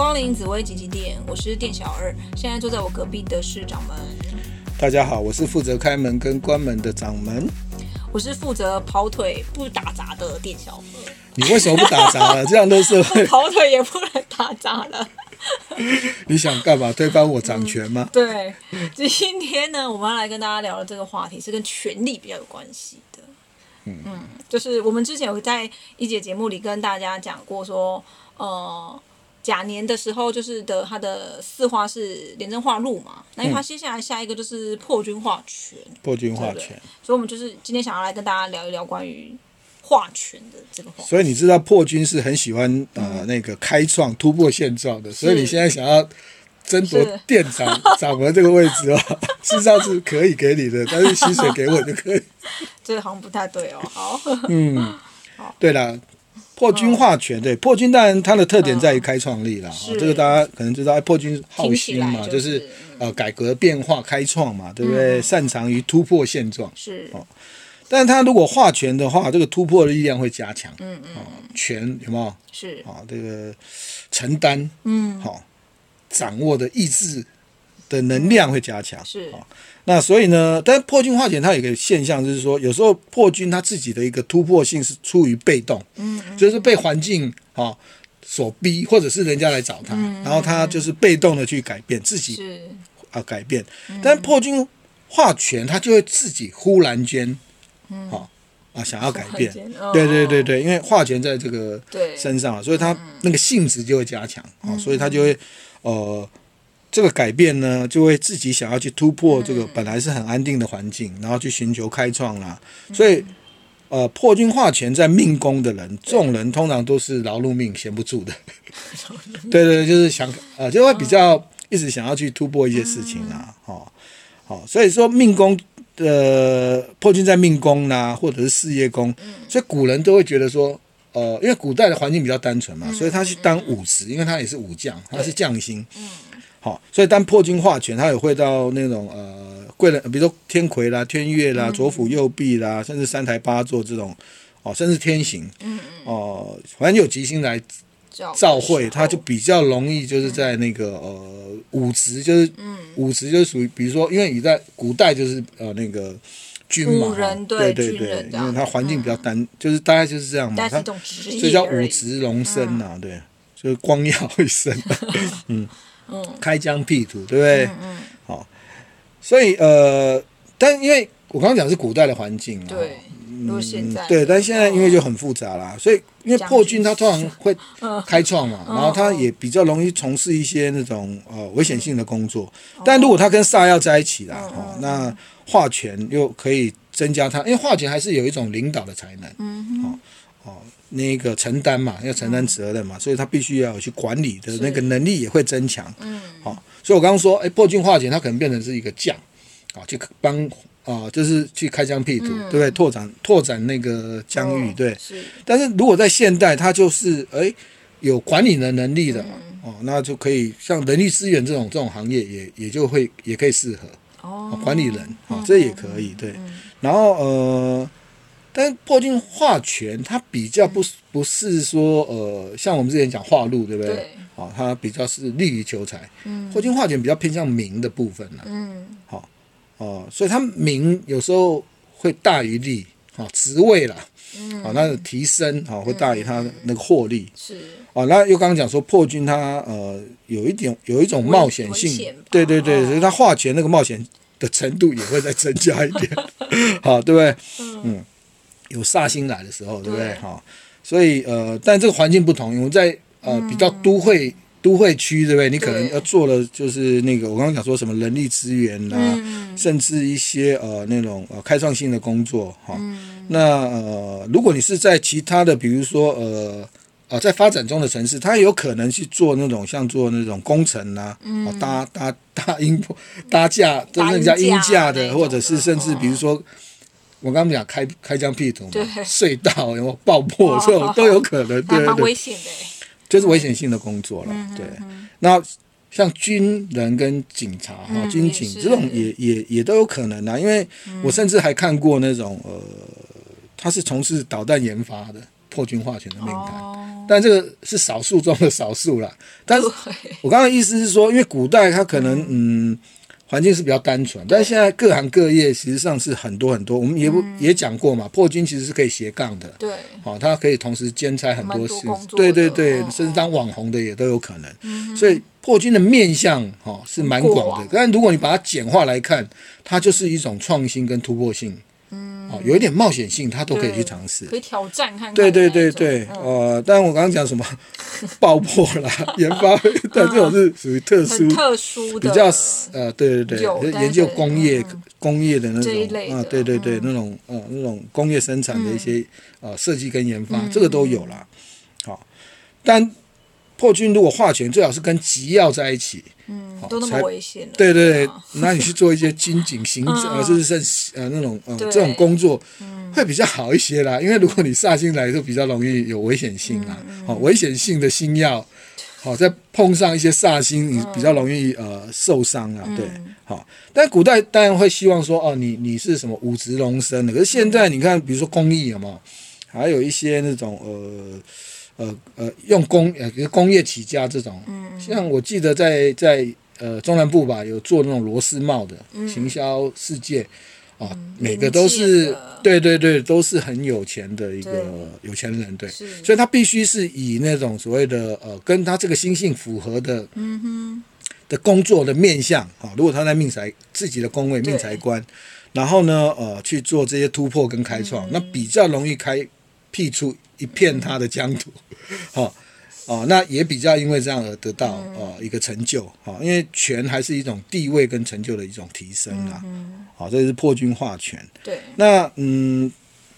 光临紫薇吉吉店，我是店小二。现在坐在我隔壁的是掌门。大家好，我是负责开门跟关门的掌门。我是负责跑腿不打杂的店小二。你为什么不打杂了？这样都是会 跑腿也不能打杂了。你想干嘛？推翻我掌权吗？嗯、对，今天呢，我们要来跟大家聊的这个话题是跟权力比较有关系的。嗯，嗯，就是我们之前有在一节节目里跟大家讲过，说，呃。甲年的时候，就是的，他的四化是廉政化禄嘛，那因为他接下来下一个就是破军化权，破军化权，所以我们就是今天想要来跟大家聊一聊关于化权的这个话。所以你知道破军是很喜欢呃那个开创突破现状的，所以你现在想要争夺店长 掌门这个位置哦，事实上是可以给你的，但是薪水给我就可以。这个好像不太对哦，好，嗯，好，对了。破军化权，对破军当然它的特点在于开创力啦，哦，这个大家可能知道，破军好新嘛，就是、就是、呃改革变化开创嘛，对不对？嗯、擅长于突破现状是。哦，但是他如果化权的话，这个突破的力量会加强，嗯嗯，哦，权有没有？是。啊，这个承担，嗯，好，掌握的意志的能量会加强，是。啊。那所以呢，但破军化权它有一个现象，就是说有时候破军他自己的一个突破性是出于被动，嗯，就是被环境啊所逼，或者是人家来找他，然后他就是被动的去改变自己，是。啊改变。但破军化权，他就会自己忽然间，啊啊想要改变，对对对对，因为化权在这个身上，所以他那个性质就会加强啊，所以他就会呃。这个改变呢，就会自己想要去突破这个本来是很安定的环境，嗯、然后去寻求开创啦。所以，呃，破军化权在命宫的人，这种人通常都是劳碌命，闲不住的。对，对对，就是想呃，就会比较一直想要去突破一些事情啦。好、嗯，好、哦，所以说命宫的破军在命宫啦，或者是事业宫，所以古人都会觉得说，呃，因为古代的环境比较单纯嘛，所以他去当武职，因为他也是武将，他是将星。嗯。好，所以当破军化权，他也会到那种呃贵人，比如说天魁啦、天月啦、左辅右弼啦，甚至三台八座这种，哦，甚至天行，嗯哦，反正有吉星来照会，他就比较容易就是在那个呃武职，就是武职就是属于，比如说，因为你在古代就是呃那个军嘛，对对对，因为它环境比较单，就是大概就是这样嘛，他所以叫武职荣升呐，对，就是光耀一生，嗯。嗯，开疆辟土，对不对？嗯嗯。好，所以呃，但因为我刚刚讲是古代的环境啊，对，嗯，现在对，但现在因为就很复杂啦，所以因为破军他通常会开创嘛，然后他也比较容易从事一些那种呃危险性的工作。但如果他跟煞要在一起啦，哦，那化权又可以增加他，因为化权还是有一种领导的才能，嗯，哦哦。那个承担嘛，要承担责任嘛，嗯、所以他必须要有去管理的那个能力也会增强。嗯，好、哦，所以我刚刚说，哎，破军化解，他可能变成是一个将，啊、哦，去帮啊、哦，就是去开疆辟土，嗯、对不对？拓展拓展那个疆域，哦、对。是。但是如果在现代，他就是哎有管理的能力的，嗯、哦，那就可以像人力资源这种这种行业也，也也就会也可以适合。哦。管理人，啊、哦，这也可以，对。嗯、然后呃。但破军化权，它比较不不是说呃，像我们之前讲化路，对不对？对。哦，它比较是利于求财。嗯。破军化权比较偏向名的部分了。嗯。好，哦，所以它名有时候会大于利，哦，职位啦。嗯。哦，那个提升哦会大于它那个获利。是。哦，那又刚刚讲说破军它呃有一点有一种冒险性，对对对，所以它化权那个冒险的程度也会再增加一点。好，对不对？嗯。有煞星来的时候，对不对？哈，所以呃，但这个环境不同，因为在呃比较都会都会区，对不对？你可能要做的就是那个我刚刚讲说什么人力资源啊，甚至一些呃那种呃开创性的工作哈。那呃，如果你是在其他的，比如说呃呃在发展中的城市，它有可能去做那种像做那种工程啊，搭搭搭鹰搭架，就是那叫鹰架的，或者是甚至比如说。我刚刚讲开开疆辟土嘛，隧道有没有爆破这种都有可能，对对对，危险的，就是危险性的工作了。对，那像军人跟警察哈，军警这种也也也都有可能啊，因为我甚至还看过那种呃，他是从事导弹研发的破军化权的命盘，哦、但这个是少数中的少数啦。但是我刚刚意思是说，因为古代他可能嗯。嗯环境是比较单纯，但是现在各行各业实际上是很多很多。我们也不、嗯、也讲过嘛，破军其实是可以斜杠的。对，好、哦，他可以同时兼差很多事。对对对，甚至当网红的也都有可能。嗯、所以破军的面向哈、哦、是蛮广的，但如果你把它简化来看，它就是一种创新跟突破性。哦，有一点冒险性，他都可以去尝试，可以挑战看看。对对对对，呃，但我刚刚讲什么？爆破啦，研发，但这种是属于特殊、特殊的，比较呃，对对对，研究工业、工业的那种啊，对对对，那种呃，那种工业生产的一些呃设计跟研发，这个都有啦。好，但破军如果化权，最好是跟吉药在一起。嗯，都那么危险。对对对，那你去做一些军警、行政，呃，就是是呃那种呃这种工作，会比较好一些啦。因为如果你煞星来，就比较容易有危险性啦。好，危险性的星曜，好，再碰上一些煞星，你比较容易呃受伤啊。对，好。但古代当然会希望说，哦，你你是什么五职龙身的。可是现在你看，比如说工艺有没有？还有一些那种呃。呃呃，用工呃工业起家这种，嗯、像我记得在在呃中南部吧，有做那种螺丝帽的，嗯、行销世界。啊，嗯、每个都是对对对，都是很有钱的一个有钱人，对，所以他必须是以那种所谓的呃跟他这个心性符合的，嗯哼，的工作的面相啊，如果他在命财自己的宫位命财官，然后呢呃去做这些突破跟开创，嗯、那比较容易开辟出。一片他的疆土，好 哦，那也比较因为这样而得到哦一个成就，好，因为权还是一种地位跟成就的一种提升啊，好，这是破军化权。对，那嗯，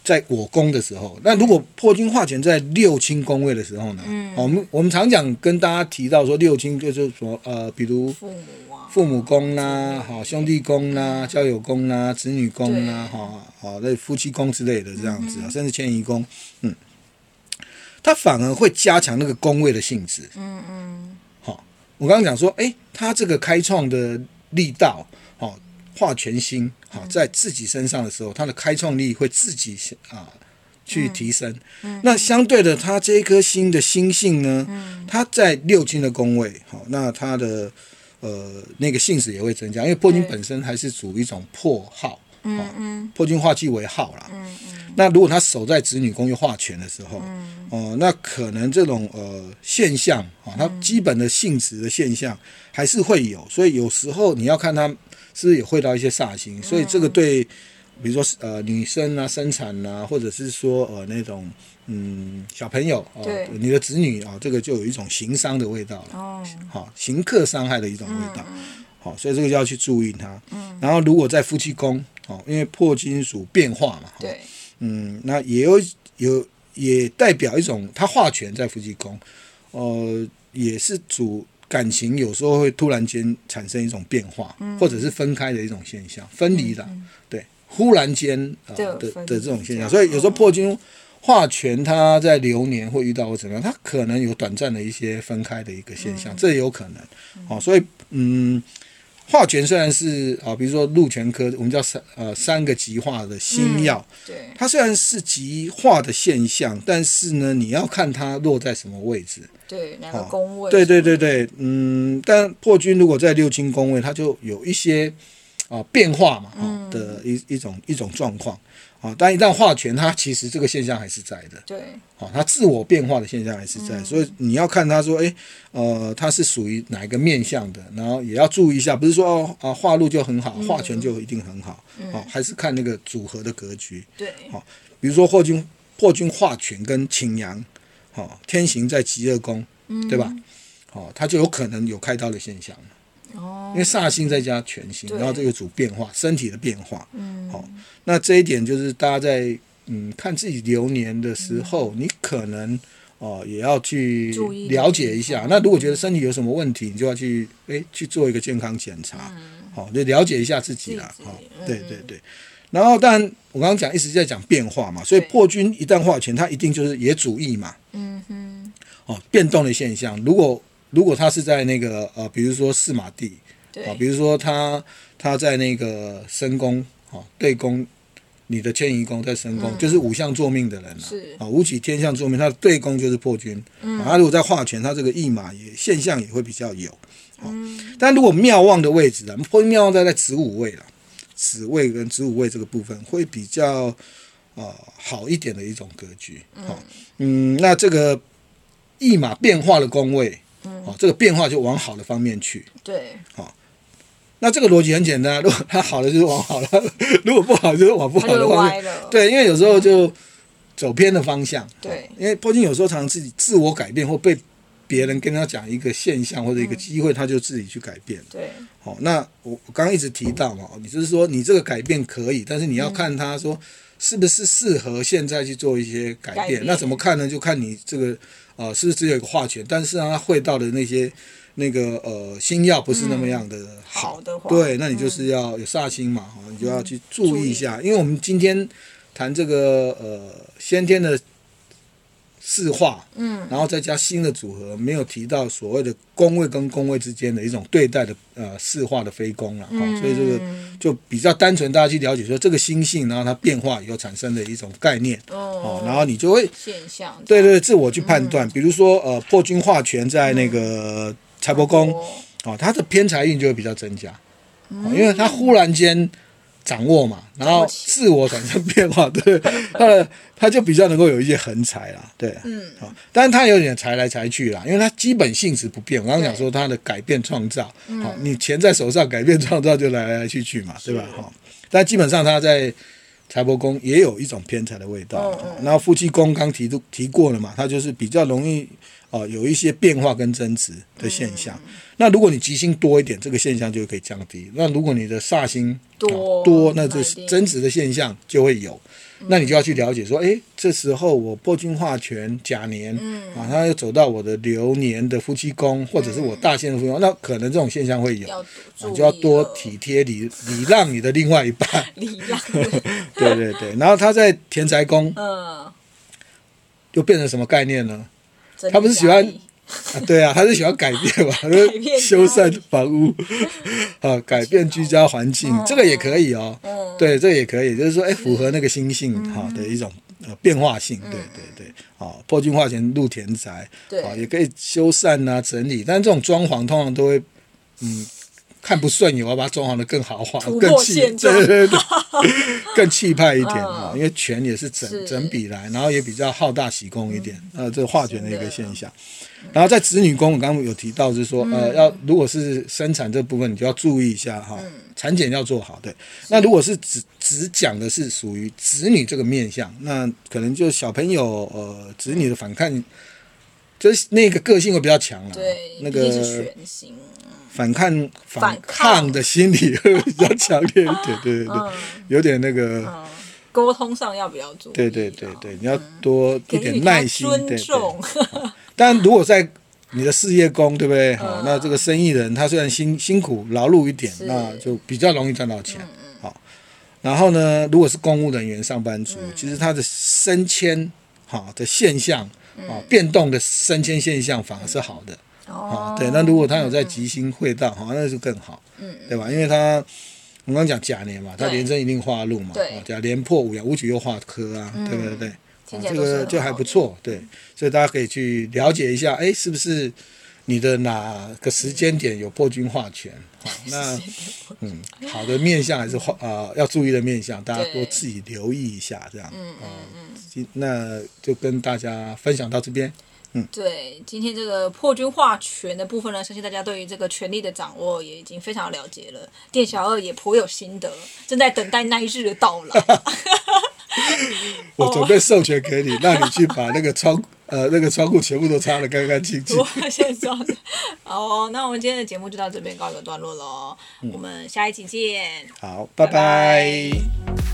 在我宫的时候，那如果破军化权在六亲宫位的时候呢？嗯，我们我们常讲跟大家提到说六亲就是说呃，比如父母。父母宫啦，好兄弟宫啦，交友宫啦，子女宫啦，哈好那夫妻宫之类的这样子啊，甚至迁移宫，嗯。他反而会加强那个宫位的性质。嗯嗯。好，我刚刚讲说，哎，他这个开创的力道，好，化权星，好，在自己身上的时候，他的开创力会自己啊去提升。嗯。那相对的，他这一颗星的星性呢，他在六亲的宫位，好，那他的呃那个性质也会增加，因为破军本身还是属于一种破耗。嗯嗯。破军化忌为耗啦。嗯嗯。那如果他守在子女宫又化权的时候，嗯、哦，那可能这种呃现象啊，它基本的性质的现象还是会有，所以有时候你要看他是不是也会到一些煞星，嗯、所以这个对，比如说呃女生啊生产啊，或者是说呃那种嗯小朋友啊，对。你的子女啊，这个就有一种行伤的味道了，哦，好刑克伤害的一种味道，好、嗯，所以这个就要去注意它。嗯，然后如果在夫妻宫，哦，因为破金属变化嘛，对。嗯，那也有有也代表一种它化权在夫妻宫，呃，也是主感情有时候会突然间产生一种变化，嗯、或者是分开的一种现象，分离的，嗯、对，忽然间、呃、的的这种现象，所以有时候破军化权，他在流年会遇到或怎么样，他可能有短暂的一些分开的一个现象，嗯、这也有可能，好、哦，所以嗯。化权虽然是啊，比如说鹿泉科，我们叫三呃三个极化的新药，嗯，对，它虽然是极化的现象，但是呢，你要看它落在什么位置，对，哪个宫位？对对对对，嗯，但破军如果在六亲宫位，它就有一些啊变化嘛，啊的一一种一种状况。啊，但一旦化权，它其实这个现象还是在的。对，好，它自我变化的现象还是在，所以你要看它说，哎，呃，它是属于哪一个面向的，然后也要注意一下，不是说哦啊化禄就很好，化权就一定很好，好，还是看那个组合的格局。对，好，比如说破军破军化权跟擎羊，好，天行在极恶宫，对吧？好，它就有可能有开刀的现象。哦，因为煞星再加全星，然后这个主变化，身体的变化，嗯，好，那这一点就是大家在嗯看自己流年的时候，嗯、你可能哦、呃、也要去了解一下。那如果觉得身体有什么问题，你就要去哎去做一个健康检查，好、嗯，就了解一下自己啦。好，对对对。然后，但我刚刚讲一直在讲变化嘛，所以破军一旦化权，它一定就是也主义嘛，嗯哼，哦，变动的现象，如果。如果他是在那个呃，比如说四马地，啊对，比如说他他在那个申宫，哈，对宫你的迁移宫在申宫，嗯、就是五相坐命的人了。是啊，五起天象坐命，他的对宫就是破军。嗯，他、啊、如果在化权，他这个驿马也现象也会比较有。嗯，但如果庙旺的位置啊，破军庙旺在在子午位了，子位跟子午位这个部分会比较啊、呃、好一点的一种格局。好、嗯，嗯，那这个驿马变化的宫位，嗯，哦，这个变化就往好的方面去。对，好。那这个逻辑很简单，如果它好了就是往好了，如果不好就是往不好的方面。对，因为有时候就走偏的方向。对，因为破军有时候常常自己自我改变，或被别人跟他讲一个现象或者一个机会，他就自己去改变。对，好，那我我刚刚一直提到嘛，你就是说你这个改变可以，但是你要看他说是不是适合现在去做一些改变。那怎么看呢？就看你这个呃是不是只有一个化权，但是让他会到的那些。那个呃，星曜不是那么样的好，嗯、好对，那你就是要有煞星嘛，嗯、你就要去注意一下，嗯、因为我们今天谈这个呃先天的四化，嗯，然后再加新的组合，没有提到所谓的宫位跟宫位之间的一种对待的呃四化的非宫了，嗯、所以这个就比较单纯，大家去了解说这个星性，然后它变化以后产生的一种概念，哦，然后你就会现象，对，对对，自我去判断，嗯、比如说呃破军化权在那个。嗯。财帛宫，哦，它的偏财运就会比较增加，哦，因为它忽然间掌握嘛，然后自我产生变化，对，他的他就比较能够有一些横财啦，对，嗯，好，但是他有点财来财去啦，因为他基本性质不变。我刚刚讲说他的改变创造，好，你钱在手上，改变创造就来来去去嘛，对吧？好，但基本上他在财帛宫也有一种偏财的味道，然后夫妻宫刚提都提过了嘛，他就是比较容易。哦，有一些变化跟增值的现象。嗯、那如果你吉星多一点，这个现象就可以降低。那如果你的煞星多、啊、多，那这增值的现象就会有。嗯、那你就要去了解说，哎，这时候我破军化权甲年，嗯、啊，他又走到我的流年的夫妻宫，或者是我大限的夫妻宫，嗯、那可能这种现象会有，你就要多体贴礼礼让你的另外一半。礼让。对对对，然后他在田宅宫，嗯，又变成什么概念呢？他不是喜欢啊，对啊，他是喜欢改变嘛，修缮房屋，啊，改变居家环境，这个也可以哦。对，这个也可以，就是说，哎，符合那个心性哈的一种呃变化性。对对对，啊，破军化前入田宅，啊，也可以修缮啊整理，但这种装潢通常都会嗯。看不顺眼，我要把它装潢的更豪华、更气，对对对，更气派一点啊！嗯、因为权也是整是整笔来，然后也比较好大喜功一点，嗯、呃，这个化权的一个现象。然后在子女宫，我刚刚有提到，就是说，嗯、呃，要如果是生产这部分，你就要注意一下哈，产检要做好。对，那如果是只只讲的是属于子女这个面相，那可能就小朋友呃，子女的反抗，就是那个个性会比较强了。对，那个反抗反抗。的心理会比较强烈一点，对对对，有点那个沟通上要比较注意，对对对对，你要多一点耐心，对对。但如果在你的事业工，对不对？好，那这个生意人他虽然辛辛苦劳碌一点，那就比较容易赚到钱。好，然后呢，如果是公务人员、上班族，其实他的升迁好的现象啊，变动的升迁现象反而是好的。哦，对，那如果他有在吉星会到，好，那就更好，嗯，对吧？因为他我刚刚讲甲年嘛，他连升一定化禄嘛，对，甲年破五爻，五曲又化科啊，对不对？对，这个就还不错，对，所以大家可以去了解一下，哎，是不是你的哪个时间点有破军化权？好，那嗯，好的面相还是画啊，要注意的面相，大家多自己留意一下，这样，嗯嗯嗯，那就跟大家分享到这边。嗯，对，今天这个破军化权的部分呢，相信大家对于这个权力的掌握也已经非常了解了。店小二也颇有心得，正在等待那一日的到来。我准备授权给你，让你去把那个窗呃那个窗户全部都擦得干干净净。我先说好哦，那我们今天的节目就到这边告一个段落喽，嗯、我们下一期见。好，拜拜。拜拜。